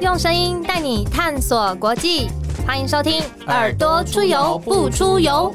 用声音带你探索国际，欢迎收听《耳朵出游不出游》。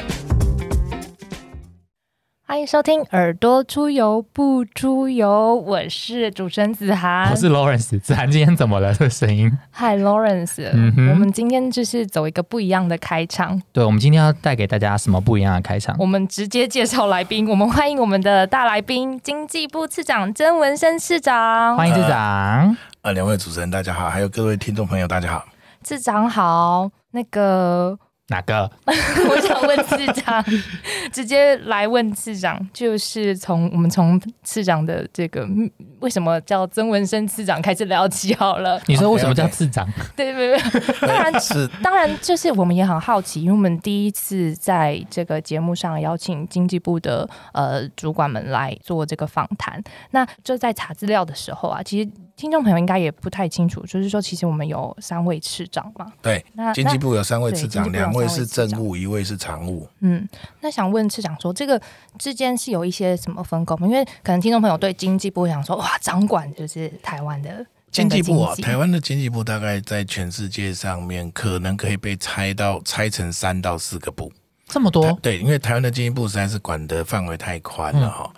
欢迎收听《耳朵出游不出游》，我是主持人子涵，我是 Lawrence。子涵今天怎么了？这个声音？Hi Lawrence，嗯我们今天就是走一个不一样的开场，对，我们今天要带给大家什么不一样的开场？我们直接介绍来宾，我们欢迎我们的大来宾，经济部次长曾文生次长。欢迎次长。呃，两位主持人大家好，还有各位听众朋友大家好。次长好，那个哪个？我想问市长，直接来问市长，就是从我们从市长的这个嗯为什么叫曾文生市长开始聊起好了。你说为什么叫次长？对对 对，当然是当然，就是我们也很好奇，因为我们第一次在这个节目上邀请经济部的呃主管们来做这个访谈。那就在查资料的时候啊，其实听众朋友应该也不太清楚，就是说，其实我们有三位次长嘛。对那经济部有三位次长，两位是政务，一位是常务。嗯，那想问次长说，这个之间是有一些什么分工吗？因为可能听众朋友对经济部想说，哇，掌管就是台湾的经济部啊，台湾的经济部大概在全世界上面可能可以被拆到拆成三到四个部。这么多？对，因为台湾的经济部实在是管的范围太宽了哈。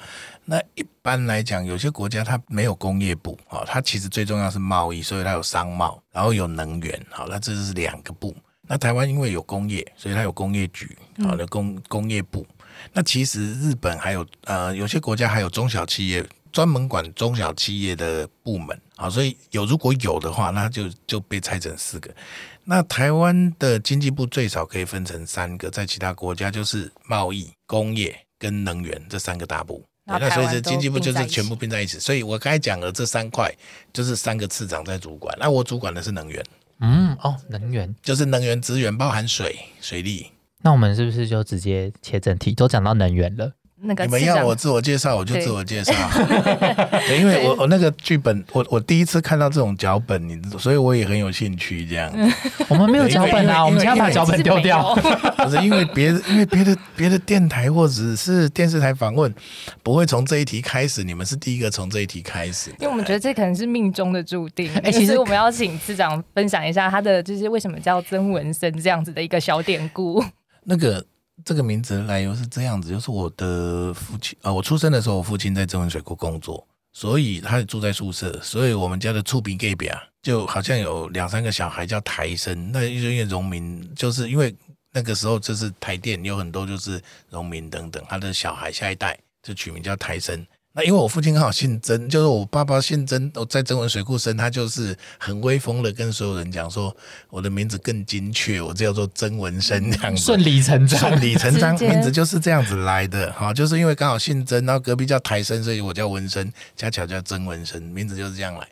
那一般来讲，有些国家它没有工业部啊，它其实最重要是贸易，所以它有商贸，然后有能源，好，那这是两个部。那台湾因为有工业，所以它有工业局，好的工工业部。那其实日本还有呃，有些国家还有中小企业专门管中小企业的部门啊，所以有如果有的话，那就就被拆成四个。那台湾的经济部最少可以分成三个，在其他国家就是贸易、工业跟能源这三个大部。那对那所以这经济部就是全部并在一起，所以我刚才讲了这三块，就是三个次长在主管。那我主管的是能源，嗯，哦，能源。就是能源资源，包含水、水利。那我们是不是就直接切正题？都讲到能源了，那个你们要我自我介绍，我就自我介绍。对，因为我我那个剧本，我我第一次看到这种脚本，你所以我也很有兴趣这样。我们没有脚本啊，我们现在把脚本丢掉。不是因为别的，因为别的别的电台或者是电视台访问，不会从这一题开始，你们是第一个从这一题开始。因为我们觉得这可能是命中的注定。哎、哎其实其实我们要请市长分享一下他的，就是为什么叫曾文生这样子的一个小典故。那个这个名字的来由是这样子，就是我的父亲，啊，我出生的时候，我父亲在郑文水库工作，所以他也住在宿舍，所以我们家的厝边隔壁啊，就好像有两三个小孩叫台生，那因为农民，就是因为那个时候就是台电有很多就是农民等等，他的小孩下一代就取名叫台生。那因为我父亲刚好姓曾，就是我爸爸姓曾，我在曾文水库生，他就是很威风的跟所有人讲说，我的名字更精确，我叫做曾文生这样子。顺理成章。顺理成章，名字就是这样子来的。哈，就是因为刚好姓曾，然后隔壁叫台生，所以我叫文生，恰巧叫曾文生，名字就是这样来。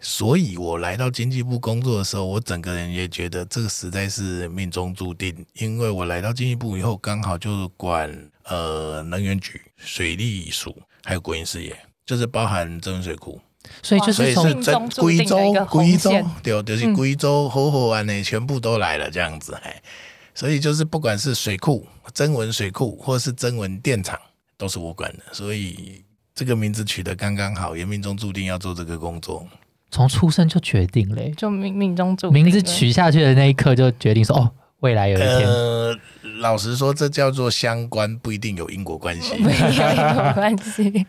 所以我来到经济部工作的时候，我整个人也觉得这个实在是命中注定，因为我来到经济部以后，刚好就是管呃能源局、水利署还有国营事业，就是包含增文水库。所以就所以是从中贵州贵州线对，就是嗯贵州、好好玩的全部都来了这样子，哎，所以就是不管是水库、增文水库或是增文电厂，都是我管的，所以这个名字取得刚刚好，也命中注定要做这个工作。从出生就决定嘞，就命命中注定名字取下去的那一刻就决定说，哦，未来有一天。呃，老实说，这叫做相关，不一定有因果关系。没有因果关系。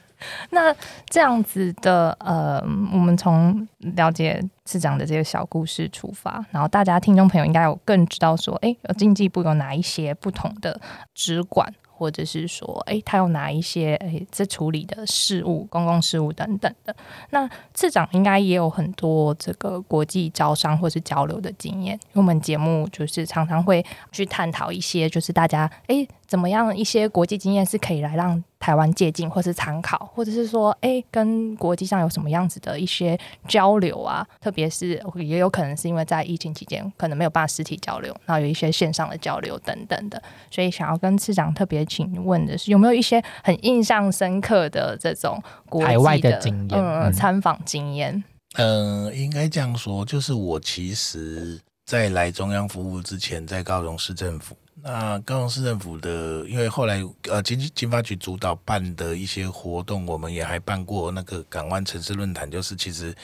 那这样子的，呃，我们从了解市长的这些小故事出发，然后大家听众朋友应该有更知道说，哎，经济部有哪一些不同的职管，或者是说，哎，他有哪一些哎在处理的事务、公共事务等等的。那次长应该也有很多这个国际招商或是交流的经验，我们节目就是常常会去探讨一些，就是大家哎怎么样？一些国际经验是可以来让台湾借鉴或是参考，或者是说哎跟国际上有什么样子的一些交流啊，特别是也有可能是因为在疫情期间可能没有办法实体交流，然后有一些线上的交流等等的，所以想要跟市长特别请问的是，有没有一些很印象深刻的这种国外的经验？嗯，嗯参访经验？呃，应该这样说，就是我其实在来中央服务之前，在高雄市政府那高雄市政府的，因为后来呃经济经发局主导办的一些活动，我们也还办过那个港湾城市论坛，就是其实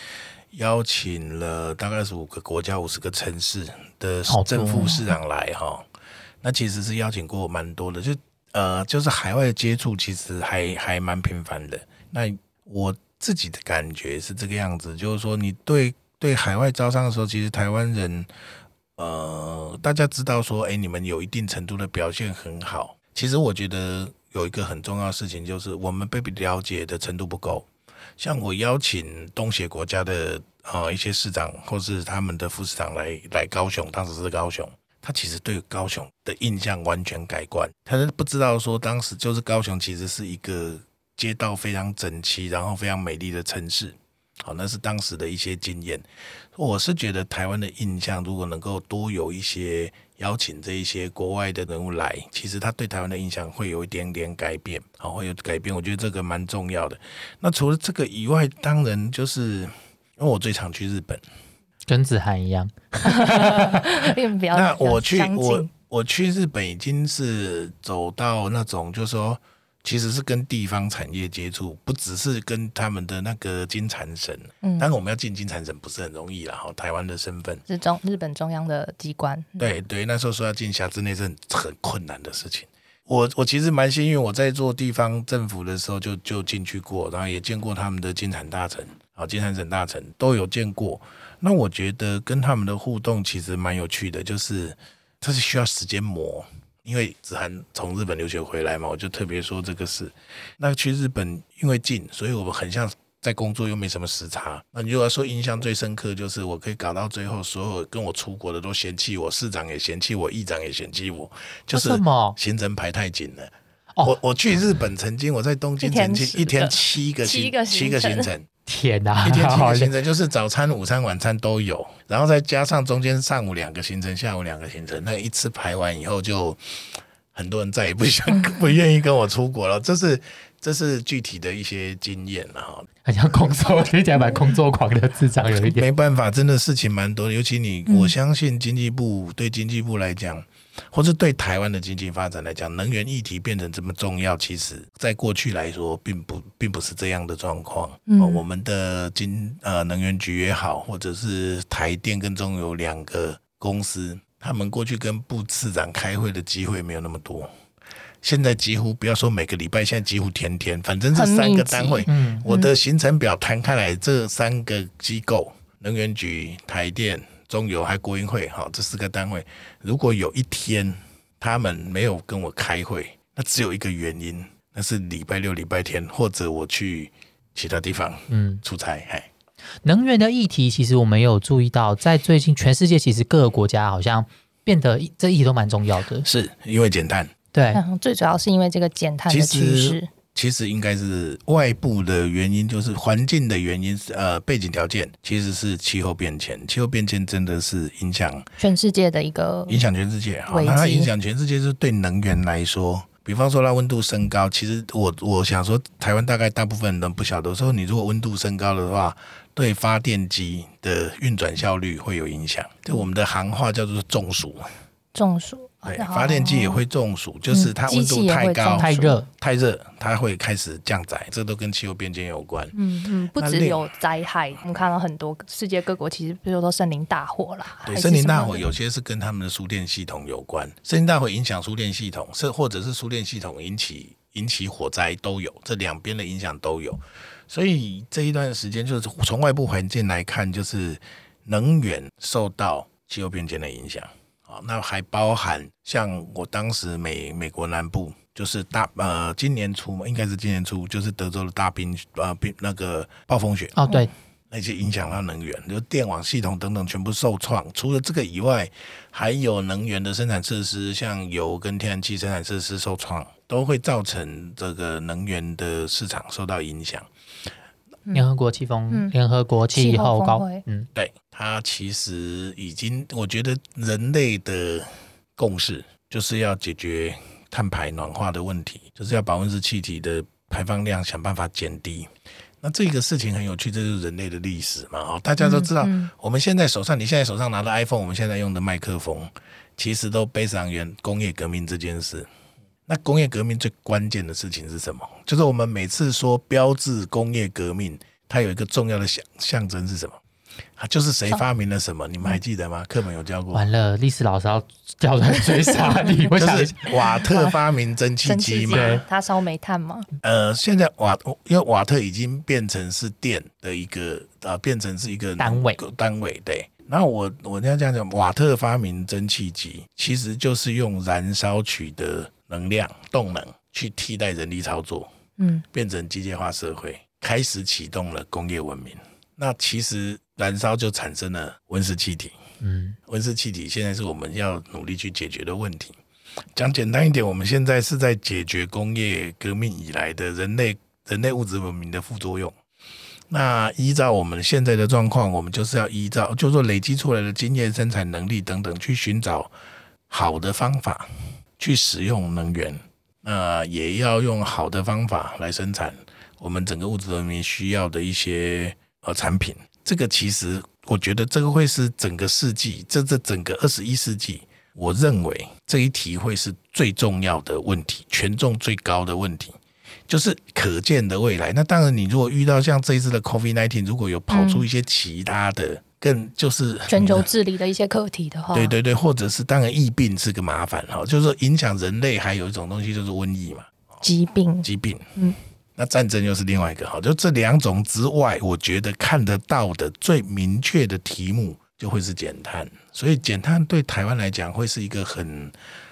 邀请了大概二十五个国家、五十个城市的好多正副市长来哈。那其实是邀请过蛮多的，就呃就是海外的接触其实还还蛮频繁的。那我自己的感觉是这个样子，就是说你对对海外招商的时候，其实台湾人。呃，大家知道说，哎，你们有一定程度的表现很好。其实我觉得有一个很重要的事情，就是我们被了解的程度不够。像我邀请东协国家的呃一些市长或是他们的副市长来来高雄，当时是高雄，他其实对高雄的印象完全改观。他是不知道说，当时就是高雄其实是一个街道非常整齐，然后非常美丽的城市。好，那是当时的一些经验。我是觉得台湾的印象，如果能够多有一些邀请这一些国外的人物来，其实他对台湾的印象会有一点点改变，好，会有改变。我觉得这个蛮重要的。那除了这个以外，当然就是因为我最常去日本，跟子涵一样，那我去我我去日本已经是走到那种，就是说。其实是跟地方产业接触，不只是跟他们的那个金产省。嗯但是我们要进金产省不是很容易啦，哈，台湾的身份。是中日本中央的机关，对对，那时候说要进辖之内是很很困难的事情。我我其实蛮幸运，我在做地方政府的时候就就进去过，然后也见过他们的金产大臣，啊，金产省大臣都有见过。那我觉得跟他们的互动其实蛮有趣的，就是它是需要时间磨。因为子涵从日本留学回来嘛，我就特别说这个事。那去日本因为近，所以我们很像在工作，又没什么时差。那你如果说印象最深刻，就是我可以搞到最后，所有跟我出国的都嫌弃我，市长也嫌弃我，议长也嫌弃我，就是行程排太紧了。哦。我我去日本曾经我在东京曾经一天七个行七个七个行程。天哪、一天七个行程，就是早餐、午餐、晚餐都有，然后再加上中间上午两个行程，下午两个行程，那一次排完以后就。很多人再也不想 不愿意跟我出国了，这是这是具体的一些经验了哈。很像工作，听起来蛮工作狂的智障有一点。没办法，真的事情蛮多的，尤其你，嗯。我相信经济部对经济部来讲，或是对台湾的经济发展来讲，能源议题变成这么重要，其实在过去来说，并不并不是这样的状况。嗯哦我们的经呃能源局也好，或者是台电跟中油两个公司，他们过去跟部次长开会的机会没有那么多。现在几乎不要说每个礼拜，现在几乎天天，反正这三个单位，嗯，我的行程表摊开来，这三个机构——能源局、台电、中油还国营会，哈，这四个单位，如果有一天他们没有跟我开会，那只有一个原因，那是礼拜六、礼拜天，或者我去其他地方嗯，出差，哎，能源的议题，其实我们有注意到，在最近全世界其实各个国家好像变得这议题都蛮重要的。是因为减碳，对，嗯，最主要是因为这个减碳的其趋势。实，其实应该是外部的原因，就是环境的原因，呃，背景条件其实是气候变迁，气候变迁真的是影响全世界的一个影响全世界。那它影响全世界是对能源来说，比方说它温度升高，其实我我想说，台湾大概大部分人不晓得，说你如果温度升高的话，对发电机的运转效率会有影响。就我们的行话叫做中暑，中暑，对，然后发电机也会中暑，就是它温度太高太热，太热，它会开始降载，这都跟气候变迁有关。嗯嗯，不只有灾害，我们看到很多世界各国其实，比如说森林大火啦，对，森林大火有些是跟他们的输电系统有关，森林大火影响输电系统，是或者是输电系统引起引起火灾都有，这两边的影响都有。所以这一段时间，就是从外部环境来看，就是能源受到气候变迁的影响啊，那还包含像我当时美美国南部。就是大呃，今年初嘛，应该是今年初，就是德州的大冰呃冰那个暴风雪，哦，对，那些影响到能源，就电网系统等等全部受创。除了这个以外，还有能源的生产设施，像油跟天然气生产设施受创，都会造成这个能源的市场受到影响。联合国气风，嗯联合国气气候候高嗯，对它其实已经，我觉得人类的共识就是要解决碳排暖化的问题，就是要把温室气体的排放量想办法减低。那这个事情很有趣，这就是人类的历史嘛。哦，大家都知道，我们现在手上，你现在手上拿的 iPhone，我们现在用的麦克风，其实都背上原工业革命这件事。那工业革命最关键的事情是什么？就是我们每次说标志工业革命，它有一个重要的象象征是什么？啊，就是谁发明了什么？你们还记得吗？课本有教过。完了，历史老师要掉在追杀你。我想瓦特发明蒸汽机嘛，他烧煤炭吗？呃，现在瓦因为瓦特已经变成是电的一个呃，变成是一个单位单位对。那我我要这样讲，瓦特发明蒸汽机，其实就是用燃烧取得能量动能去替代人力操作，嗯，变成机械化社会，开始启动了工业文明。那其实燃烧就产生了温室气体，嗯，温室气体现在是我们要努力去解决的问题。讲简单一点，我们现在是在解决工业革命以来的人类人类物质文明的副作用。那依照我们现在的状况，我们就是要依照，就是说累积出来的经验、生产能力等等，去寻找好的方法去使用能源。那也要用好的方法来生产我们整个物质文明需要的一些。呃，产品这个其实，我觉得这个会是整个世纪，这这整个二十一世纪，我认为这一题会是最重要的问题，权重最高的问题，就是可见的未来。那当然，你如果遇到像这一次的 COVID nineteen，如果有跑出一些其他的，更就是全球治理的一些课题的话，对对对，或者是当然疫病是个麻烦哈，就是说影响人类，还有一种东西就是瘟疫嘛，疾病，疾病，嗯。那战争又是另外一个好，就这两种之外，我觉得看得到的最明确的题目就会是减碳，所以减碳对台湾来讲会是一个很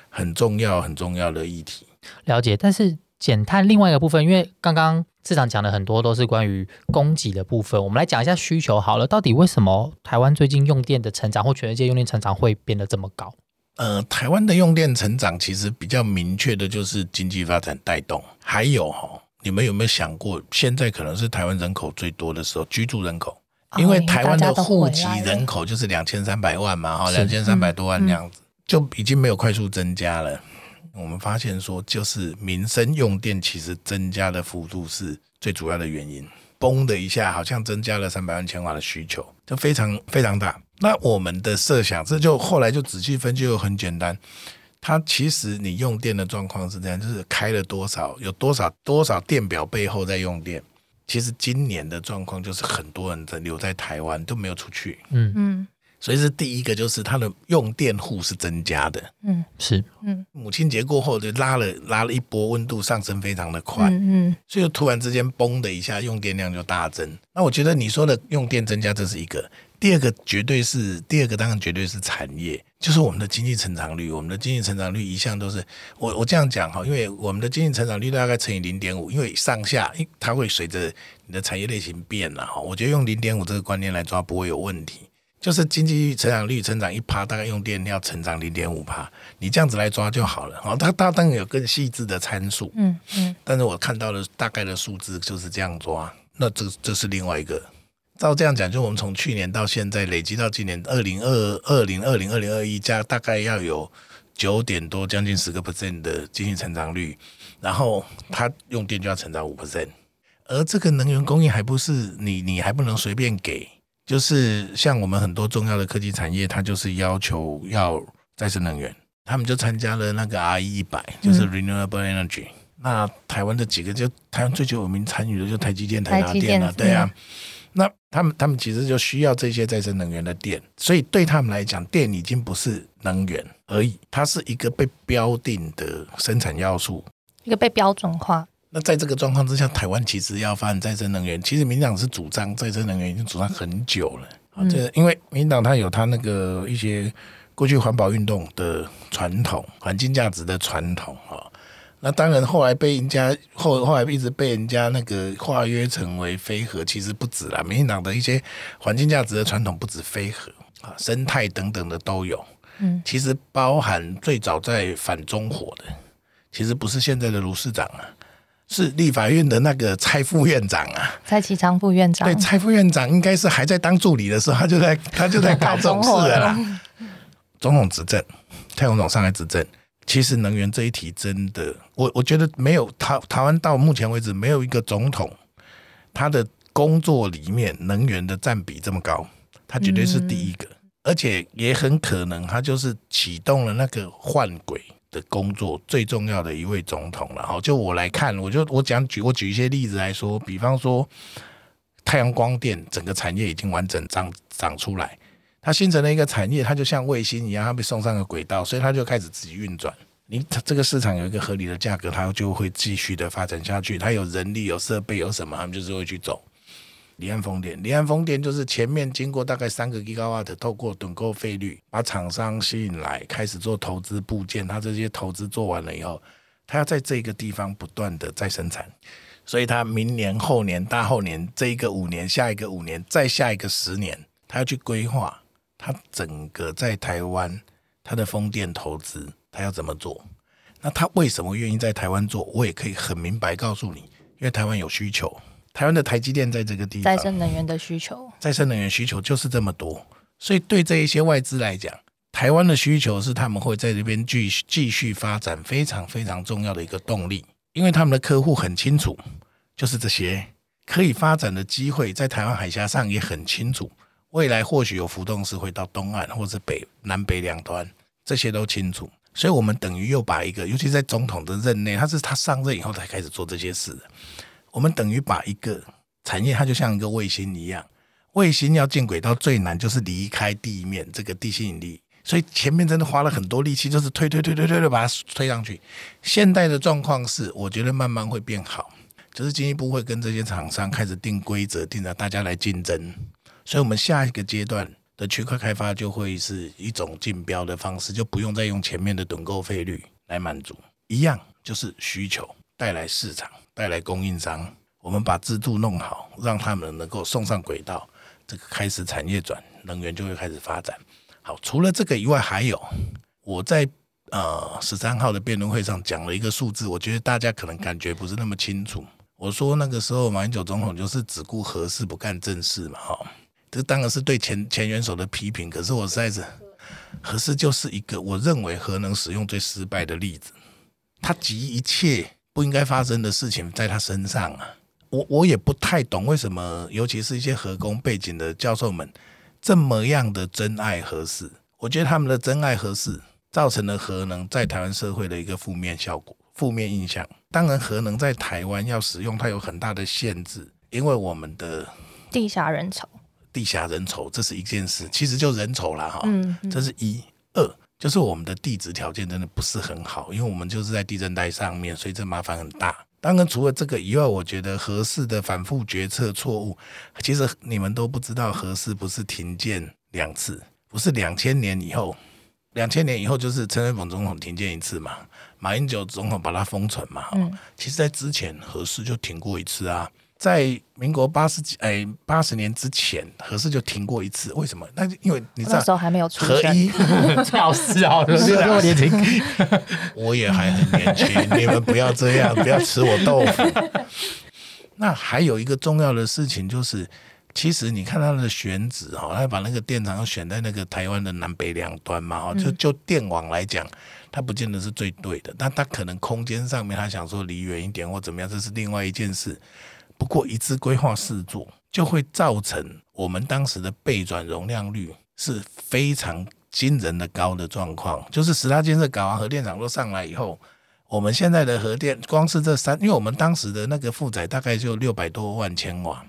很重要很重要的议题。了解，但是减碳另外一个部分，因为刚刚市长讲的很多都是关于供给的部分，我们来讲一下需求好了。到底为什么台湾最近用电的成长或全世界用电成长会变得这么高？呃，台湾的用电成长其实比较明确的就是经济发展带动，还有哈。你们有没有想过，现在可能是台湾人口最多的时候，居住人口，因为台湾的户籍人口就是两千三百万嘛，哈，两千三百多万那样子，就已经没有快速增加了。我们发现说，就是民生用电其实增加的幅度是最主要的原因，嘣的一下，好像增加了三百万千瓦的需求，就非常非常大。那我们的设想，这就后来就仔细分析就很简单。它其实你用电的状况是这样，就是开了多少，有多少多少电表背后在用电。其实今年的状况就是很多人在留在台湾都没有出去，嗯。嗯，所以是第一个就是它的用电户是增加的，嗯。是，嗯。母亲节过后就拉了拉了一波温度上升非常的快，嗯嗯，所以突然之间嘣的一下用电量就大增。那我觉得你说的用电增加这是一个。第二个绝对是第二个，当然绝对是产业，就是我们的经济成长率。我们的经济成长率一向都是我我这样讲哈，因为我们的经济成长率大概乘以零点五，因为上下它会随着你的产业类型变了哈。我觉得用零点五这个观念来抓不会有问题，就是经济成长率成长一趴，大概用电要成长零点五趴，你这样子来抓就好了。好，它它当然有更细致的参数，嗯嗯，但是我看到的大概的数字就是这样抓，那这这是另外一个。照这样讲，就我们从去年到现在累积到今年二零二二零二零二零二一加，大概要有九点多，将近十个 percent 的经济成长率，然后它用电就要成长五 percent，而这个能源供应还不是你你还不能随便给，就是像我们很多重要的科技产业，它就是要求要再生能源，他们就参加了那个 R E 一百，就是 Renewable Energy。那台湾的几个就台湾最久有名参与的就台积电、台达电了，对啊。那他们他们其实就需要这些再生能源的电，所以对他们来讲，电已经不是能源而已，它是一个被标定的生产要素，一个被标准化。那在这个状况之下，台湾其实要发展再生能源，其实民党是主张再生能源已经主张很久了啊。这因为民党它有它那个一些过去环保运动的传统、环境价值的传统啊。那当然，后来被人家后后来一直被人家那个化约成为非核，其实不止啦。民进党的一些环境价值的传统不止非核啊，生态等等的都有。嗯，其实包含最早在反中火的，其实不是现在的卢市长啊，是立法院的那个蔡副院长啊，蔡启昌副院长。对，蔡副院长应该是还在当助理的时候，他就在他就在搞这种事了。总统执政，蔡总统上来执政。其实能源这一题真的，我我觉得没有台台湾到目前为止没有一个总统，他的工作里面能源的占比这么高，他绝对是第一个，而且也很可能他就是启动了那个换轨的工作最重要的一位总统了。哈，就我来看，我就我讲举我举一些例子来说，比方说太阳光电整个产业已经完整长长出来，它形成了一个产业，它就像卫星一样，它被送上了轨道，所以它就开始自己运转。你这个市场有一个合理的价格，它就会继续的发展下去。它有人力、有设备、有什么，他们就是会去走。离岸风电，离岸风电就是前面经过大概三个 g 瓦 a 透过趸购费率把厂商吸引来，开始做投资部件。它这些投资做完了以后，它要在这个地方不断的再生产，所以它明年、后年、大后年这一个五年、下一个五年、再下一个十年，它要去规划他整个在台湾他的风电投资，他要怎么做？那他为什么愿意在台湾做？我也可以很明白告诉你，因为台湾有需求。台湾的台积电在这个地方，再生能源的需求，再生能源需求就是这么多，所以对这一些外资来讲，台湾的需求是他们会在这边继续继续发展非常非常重要的一个动力，因为他们的客户很清楚，就是这些可以发展的机会，在台湾海峡上也很清楚，未来或许有浮动是会到东岸或者北南北两端，这些都清楚，所以我们等于又把一个，尤其在总统的任内，他是他上任以后才开始做这些事的。我们等于把一个产业，它就像一个卫星一样，卫星要进轨道最难就是离开地面这个地心引力，所以前面真的花了很多力气，就是推推推推推的把它推上去。现在的状况是，我觉得慢慢会变好，就是进一步会跟这些厂商开始定规则，定着大家来竞争。所以，我们下一个阶段的区块开发就会是一种竞标的方式，就不用再用前面的趸购费率来满足，一样就是需求带来市场。带来供应商，我们把制度弄好，让他们能够送上轨道，这个开始产业转，能源就会开始发展。好，除了这个以外，还有我在呃十三号的辩论会上讲了一个数字，我觉得大家可能感觉不是那么清楚。我说那个时候马英九总统就是只顾核事不干正事嘛，哈，这当然是对前前元首的批评。可是我实在是核事就是一个我认为核能使用最失败的例子，它集一切。不应该发生的事情在他身上啊！我我也不太懂为什么，尤其是一些核工背景的教授们这么样的真爱核事。我觉得他们的真爱核事造成了核能在台湾社会的一个负面效果、负面印象。当然，核能在台湾要使用，它有很大的限制，因为我们的地下人潮，地下人稠，这是一件事，其实就人稠了哈。嗯，这是一二。就是我们的地质条件真的不是很好，因为我们就是在地震带上面，所以这麻烦很大。当然，除了这个以外，我觉得合适的反复决策错误，其实你们都不知道，合适不是停建两次，不是两千年以后，两千年以后就是陈水扁总统停建一次嘛，马英九总统把它封存嘛。嗯，其实在之前合适就停过一次啊。在民国八十几哎八十年之前，核四就停过一次。为什么？那因为你知道那时候还没有出核一，老师啊，是啊，年轻，我也还很年轻。你们不要这样，不要吃我豆腐。那还有一个重要的事情就是，其实你看它的选址哈，他把那个电厂选在那个台湾的南北两端嘛哈，就就电网来讲，它不见得是最对的。但它可能空间上面，他想说离远一点或怎么样，这是另外一件事。不过一次规划四座，就会造成我们当时的备转容量率是非常惊人的高的状况。就是十大建设搞完核电厂都上来以后，我们现在的核电光是这三，因为我们当时的那个负载大概就六百多万千瓦，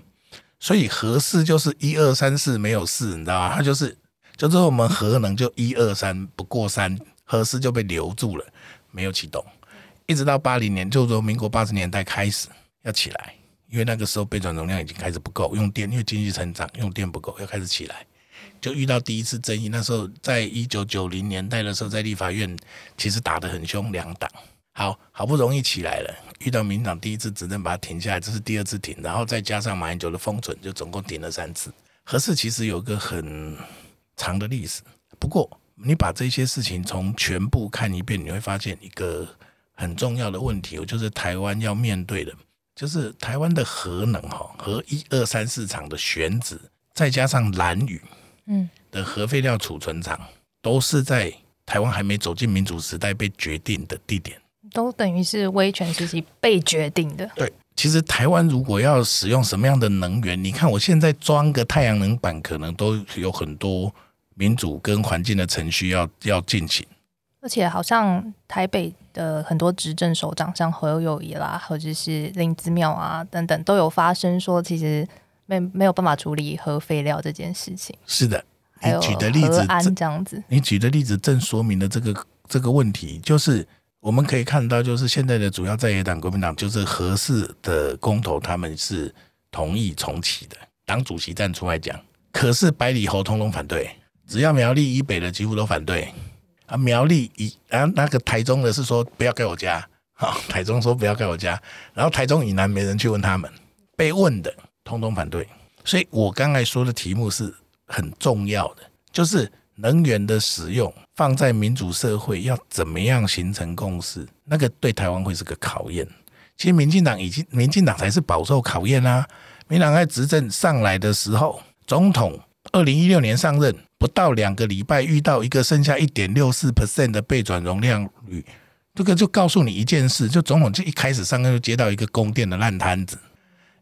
所以核四就是一二三四没有四，你知道吗？它就是就是我们核能就一二三不过三，核四就被留住了，没有启动，一直到八零年，就是说民国八十年代开始要起来。因为那个时候备转容量已经开始不够，用电，因为经济成长用电不够，要开始起来，就遇到第一次争议。那时候在一九九零年代的时候，在立法院其实打得很凶，两党好好不容易起来了，遇到民党第一次执政把它停下来，这是第二次停，然后再加上马英九的封存，就总共停了三次。合适其实有个很长的历史，不过你把这些事情从全部看一遍，你会发现一个很重要的问题，就是台湾要面对的。就是台湾的核能哈，和一二三四厂的选址，再加上蓝屿，嗯，的核废料储存厂，都是在台湾还没走进民主时代被决定的地点，都等于是威权时期被决定的。对，其实台湾如果要使用什么样的能源，你看我现在装个太阳能板，可能都有很多民主跟环境的程序要要进行。而且好像台北的很多执政首长，像何友谊啦，或者是林子妙啊等等，都有发声说，其实没没有办法处理核废料这件事情。是的，你举的例子安这样子，你举的例子正说明了这个这个问题，就是我们可以看到，就是现在的主要在野党国民党，就是合适的公投，他们是同意重启的。党主席站出来讲，可是百里侯通通反对，只要苗栗以北的几乎都反对啊。苗栗以啊那个台中的是说不要盖我家，好、台中说不要盖我家，然后台中以南没人去问他们，被问的通通反对。所以我刚才说的题目是很重要的，就是能源的使用放在民主社会要怎么样形成共识，那个对台湾会是个考验。其实民进党已经，民进党才是饱受考验啊。民进党在执政上来的时候，总统二零一六年上任不到两个礼拜，遇到一个剩下一点六四 percent 的备转容量率，这个就告诉你一件事，就总统就一开始上任就接到一个供电的烂摊子，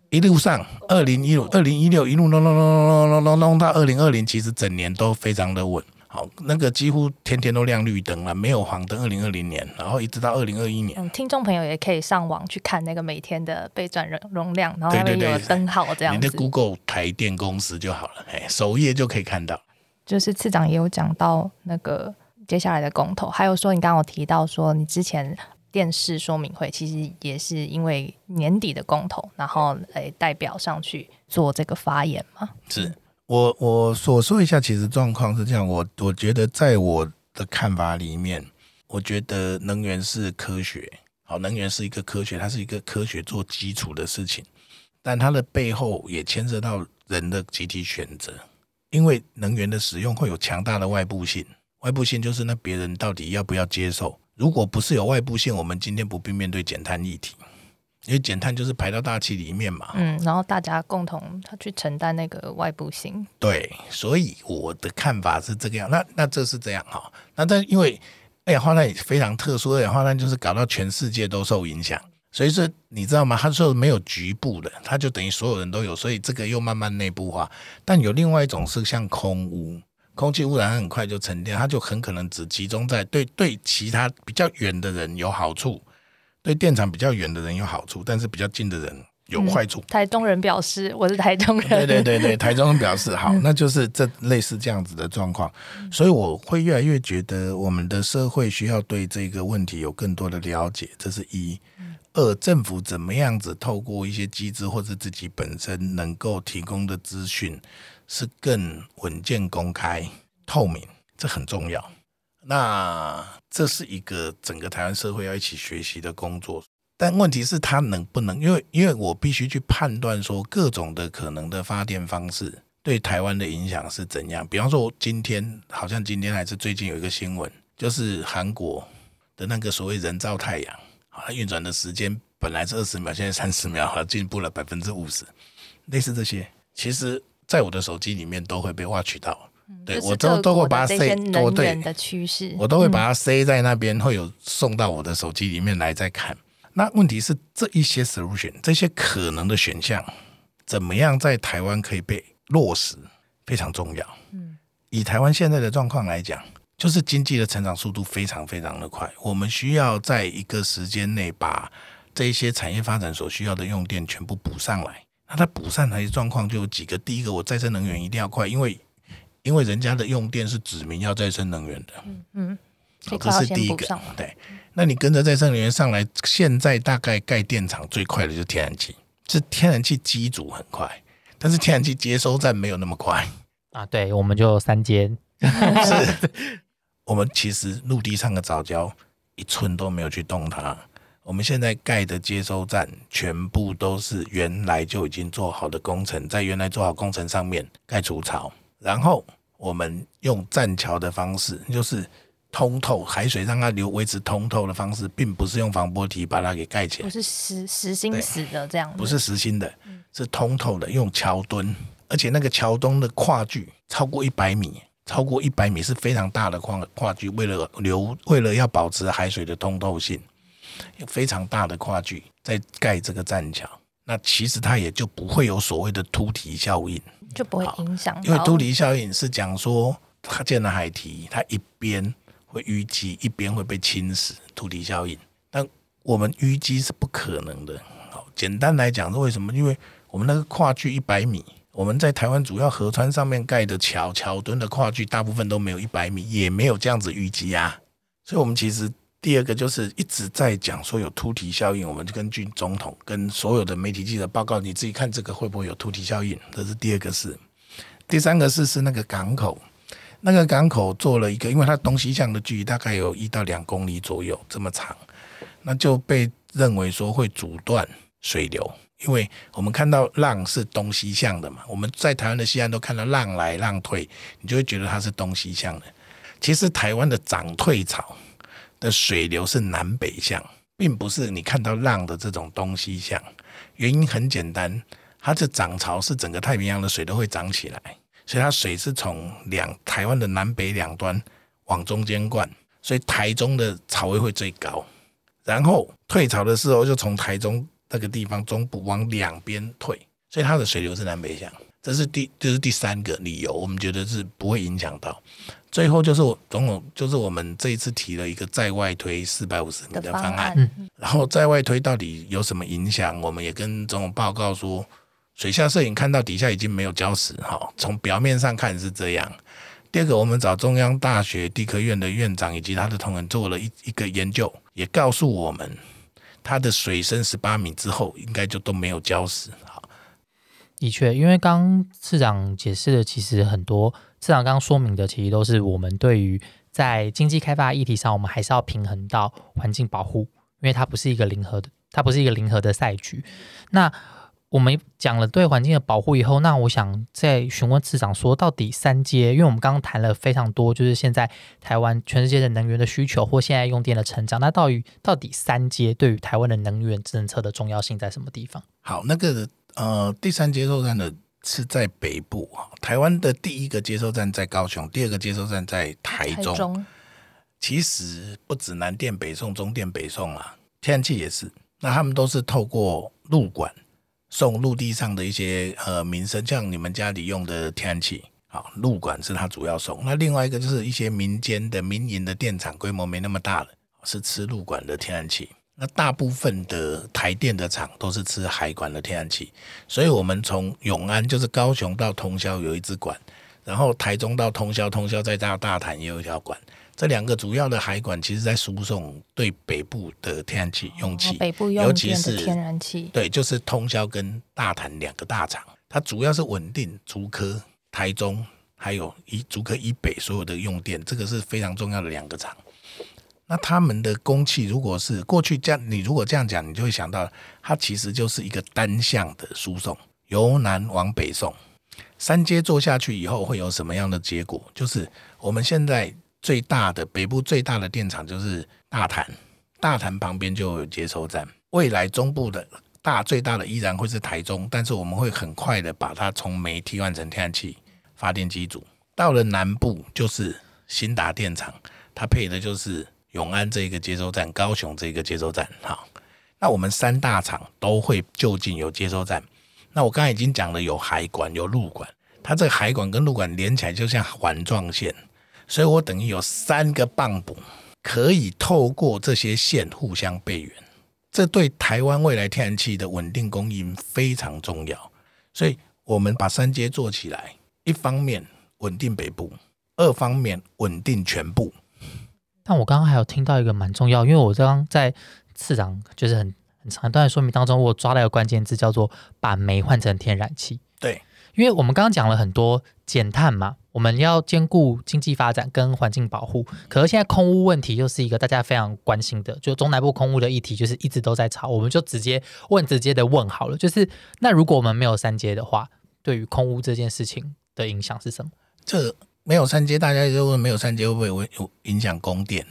一路上二零一五、二零一六一路弄弄弄弄弄弄弄到二零二零，其实整年都非常的稳。好，那个几乎天天都亮绿灯了，没有黄灯。二零二零年，然后一直到二零二一年，嗯，听众朋友也可以上网去看那个每天的备转容容量，然后那边对对对有灯号这样你的。Google 台电公司就好了，哎，首页就可以看到。就是次长也有讲到那个接下来的公投，还有说你刚刚有提到说你之前电视说明会其实也是因为年底的公投，然后诶代表上去做这个发言嘛。是。我我所说一下，其实状况是这样，我我觉得在我的看法里面，我觉得能源是科学，好，能源是一个科学，它是一个科学做基础的事情，但它的背后也牵涉到人的集体选择，因为能源的使用会有强大的外部性，外部性就是那别人到底要不要接受，如果不是有外部性，我们今天不必面对减碳议题。因为减碳就是排到大气里面嘛，嗯，然后大家共同他去承担那个外部性。对，所以我的看法是这个样。那那这是这样哈。那但因为二氧化碳也非常特殊，二氧化碳就是搞到全世界都受影响，所以是你知道吗？他说没有局部的，他就等于所有人都有，所以这个又慢慢内部化。但有另外一种是像空污，空气污染很快就沉淀，它就很可能只集中在对对其他比较远的人有好处，对电厂比较远的人有好处，但是比较近的人有坏处。台中人表示我是台中人，对对对对，台中人表示好，那就是这类似这样子的状况，所以我会越来越觉得我们的社会需要对这个问题有更多的了解，这是一。二，政府怎么样子透过一些机制或者自己本身能够提供的资讯是更稳健、公开、透明，这很重要。那这是一个整个台湾社会要一起学习的工作。但问题是，它能不能？因为因为我必须去判断说各种的可能的发电方式对台湾的影响是怎样。比方说，今天好像今天还是最近有一个新闻，就是韩国的那个所谓人造太阳，它运转的时间本来是二十秒，现在三十秒，好，进步了百分之五十。类似这些，其实在我的手机里面都会被挖取到。对就是我都都会把它塞的这些，都对的趋势，我都会把它塞在那边，会有送到我的手机里面来再看。那问题是这一些 solution，这些可能的选项，怎么样在台湾可以被落实，非常重要。嗯，以台湾现在的状况来讲，就是经济的成长速度非常非常的快，我们需要在一个时间内把这一些产业发展所需要的用电全部补上来。那它补上来的状况就有几个，第一个，我再生能源一定要快，因为因为人家的用电是指明要再生能源的。嗯，所以这是第一个。对，那你跟着再生能源上来，现在大概盖电厂最快的就是天然气，是天然气机组很快，但是天然气接收站没有那么快。啊，对，我们就三间，是，我们其实陆地上的早教一寸都没有去动它。我们现在盖的接收站全部都是原来就已经做好的工程，在原来做好工程上面盖除槽，然后我们用栈桥的方式，就是通透海水让它流维持通透的方式，并不是用防波堤把它给盖起来。不。是实实心对死的这样，不是实心的，是通透的，用桥墩，而且那个桥墩的跨距超过一百米，超过一百米是非常大的跨跨距，为了留，为了要保持海水的通透性，有非常大的跨距在盖这个栈桥。那其实它也就不会有所谓的突堤效应，就不会影响，因为突堤效应是讲说它建了海堤，它一边会淤积，一边会被侵蚀，突堤效应。但我们淤积是不可能的。好，简单来讲是为什么？因为我们那个跨距一百米，我们在台湾主要河川上面盖的桥、桥墩的跨距大部分都没有一百米，也没有这样子淤积啊。所以，我们其实。第二个就是一直在讲说有突堤效应，我们就根据总统跟所有的媒体记者报告，你自己看这个会不会有突堤效应？这是第二个事。第三个事是那个港口，那个港口做了一个，因为它东西向的距离大概有一到两公里左右这么长，那就被认为说会阻断水流，因为我们看到浪是东西向的嘛，我们在台湾的西岸都看到浪来浪退，你就会觉得它是东西向的。其实台湾的涨退潮。的水流是南北向，并不是你看到浪的这种东西向。原因很简单，它这涨潮是整个太平洋的水都会涨起来，所以它水是从两台湾的南北两端往中间灌，所以台中的潮位会最高。然后退潮的时候，就从台中那个地方中部往两边退，所以它的水流是南北向。这是第这是第三个理由，我们觉得是不会影响到。最后就是我总统，就是我们这一次提了一个在外推四百五十米的方案，然后在外推到底有什么影响？我们也跟总统报告说，水下摄影看到底下已经没有礁石，哈，从表面上看是这样。第二个，我们找中央大学地科院的院长以及他的同仁做了一一个研究，也告诉我们，它的水深十八米之后，应该就都没有礁石。好，的确，因为刚市长解释的其实很多。市长刚刚说明的，其实都是我们对于在经济开发议题上，我们还是要平衡到环境保护，因为它不是一个零和的，它不是一个零和的赛局。那我们讲了对环境的保护以后，那我想再询问市长说，到底三阶，因为我们刚刚谈了非常多，就是现在台湾全世界的能源的需求或现在用电的成长，那到底到底三阶对于台湾的能源政策的重要性在什么地方？好，那个呃，第三接收站的。是在北部啊，台湾的第一个接收站在高雄，第二个接收站在台中。其实不止南电北送、中电北送啊，天然气也是。那他们都是透过路管送陆地上的一些呃民生，像你们家里用的天然气，好，陆管是它主要送。那另外一个就是一些民间的民营的电厂，规模没那么大的，是吃陆管的天然气。那大部分的台电的厂都是吃海管的天然气，所以我们从永安就是高雄到通宵有一支管，然后台中到通宵，通宵再到大潭也有一条管，这两个主要的海管其实在输送对北部的天然气用气，北部尤其是天然气，对，就是通宵跟大潭两个大厂，它主要是稳定竹科、台中还有以竹科以北所有的用电，这个是非常重要的两个厂。那他们的供气，如果是过去这样，你如果这样讲，你就会想到，它其实就是一个单向的输送，由南往北送。三阶做下去以后，会有什么样的结果？就是我们现在最大的北部最大的电厂就是大潭，大潭旁边就有接收站。未来中部的大最大的依然会是台中，但是我们会很快的把它从煤替换成天然气发电机组。到了南部就是新达电厂，它配的就是。永安这一个接收站，高雄这一个接收站，好，那我们三大厂都会就近有接收站。那我刚才已经讲了，有海管，有路管，它这个海管跟路管连起来就像环状线，所以我等于有三个棒补，可以透过这些线互相备援。这对台湾未来天然气的稳定供应非常重要。所以我们把三阶做起来，一方面稳定北部，二方面稳定全部。但我刚刚还有听到一个蛮重要，因为我刚刚在次长就是很很长一段说明当中，我抓了一个关键字叫做把煤换成天然气。对，因为我们刚刚讲了很多减碳嘛，我们要兼顾经济发展跟环境保护，可是现在空污问题又是一个大家非常关心的，就中南部空污的议题，就是一直都在吵。我们就直接问直接的问好了，就是那如果我们没有三阶的话，对于空污这件事情的影响是什么？这。没有三阶，大家就问没有三阶会不会会有影响供电？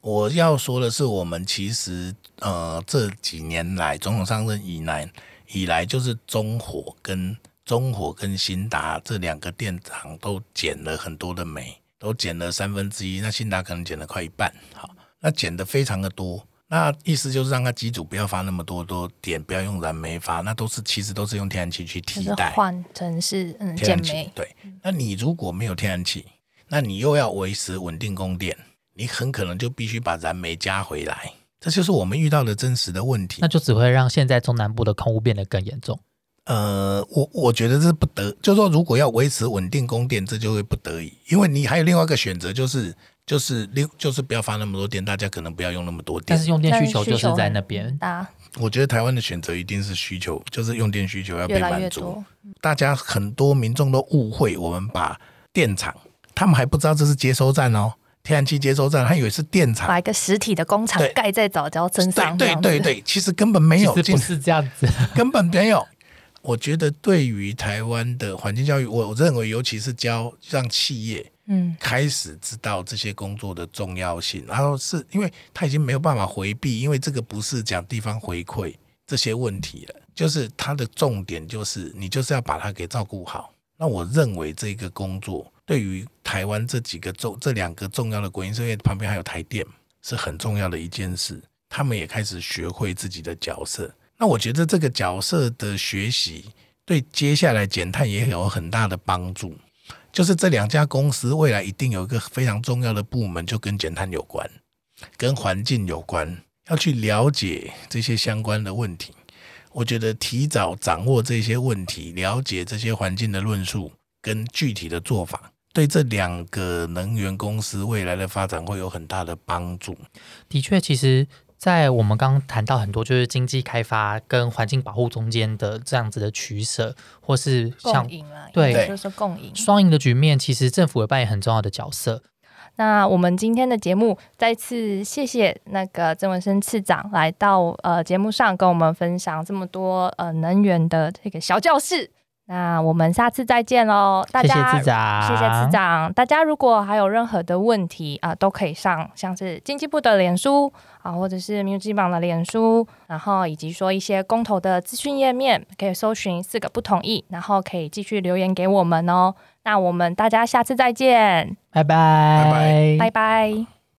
我要说的是，我们其实呃这几年来，总统上任以来以来，就是中火跟中火跟新达这两个电厂都减了很多的煤，都减了三分之一。那新达可能减了快一半，好，那减的非常的多。那意思就是让它机组不要发那么多多电，不要用燃煤发，那都是其实都是用天然气去替代换成是嗯减天然气煤。。对，那你如果没有天然气，那你又要维持稳定供电，你很可能就必须把燃煤加回来。这就是我们遇到的真实的问题那。就只会让现在中南部的空污变得更严重。呃，我我觉得这是不得，就是说如果要维持稳定供电，这就会不得已，因为你还有另外一个选择，就是就是另就是不要发那么多电，大家可能不要用那么多电但。是用电需求就是在那边，大我觉得台湾的选择一定是需求，就是用电需求要被满足。大家很多民众都误会我们把电厂，他们还不知道这是接收站哦，天然气接收站，他以为是电厂。把一个实体的工厂盖在早教身上，对对对对，其实根本没有，不是这样子。根本没有。我觉得对于台湾的环境教育，我我认为尤其是教让企业嗯，开始知道这些工作的重要性，然后是因为他已经没有办法回避，因为这个不是讲地方回馈这些问题了，就是它的重点就是你就是要把它给照顾好。那我认为这个工作对于台湾这几个重这两个重要的国营事业旁边还有台电是很重要的一件事，他们也开始学会自己的角色。那我觉得这个角色的学习对接下来减碳也有很大的帮助。就是这两家公司未来一定有一个非常重要的部门，就跟减碳有关，跟环境有关，要去了解这些相关的问题。我觉得提早掌握这些问题，了解这些环境的论述跟具体的做法，对这两个能源公司未来的发展会有很大的帮助。的确，其实，在我们刚刚谈到很多，就是经济开发跟环境保护中间的这样子的取舍，或是像共赢啊，对就是共赢。双赢的局面，其实政府也扮演很重要的角色。那我们今天的节目再次谢谢那个曾文生次长来到呃节目上跟我们分享这么多呃能源的这个小教室。那我们下次再见喽，大谢谢家次长，谢谢次。长。大家如果还有任何的问题啊、都可以上像是经济部的脸书啊，或者是 Music 榜的脸书，然后以及说一些公投的资讯页面，可以搜寻四个不同意，然后可以继续留言给我们哦。那我们大家下次再见，拜拜，拜拜拜拜。